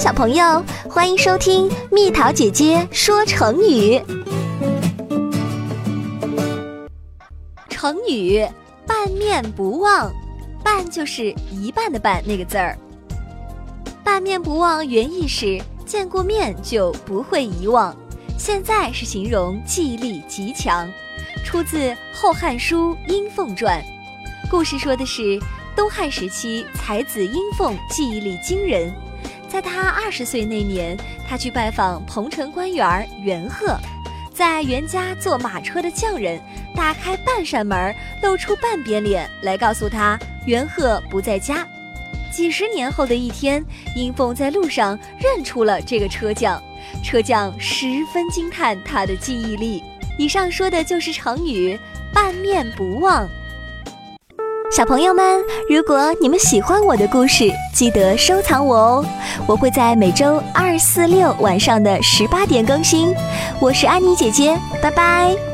小朋友，欢迎收听蜜桃姐姐说成语。成语“半面不忘”，“半”就是一半的“半”那个字儿。“半面不忘”原意是见过面就不会遗忘，现在是形容记忆力极强。出自《后汉书·阴凤传》，故事说的是东汉时期才子阴凤记忆力惊人。在他二十岁那年，他去拜访彭城官员袁鹤，在袁家坐马车的匠人打开半扇门，露出半边脸来告诉他袁鹤不在家。几十年后的一天，阴凤在路上认出了这个车匠，车匠十分惊叹他的记忆力。以上说的就是成语“半面不忘”。小朋友们，如果你们喜欢我的故事，记得收藏我哦。我会在每周二、四、六晚上的十八点更新。我是安妮姐姐，拜拜。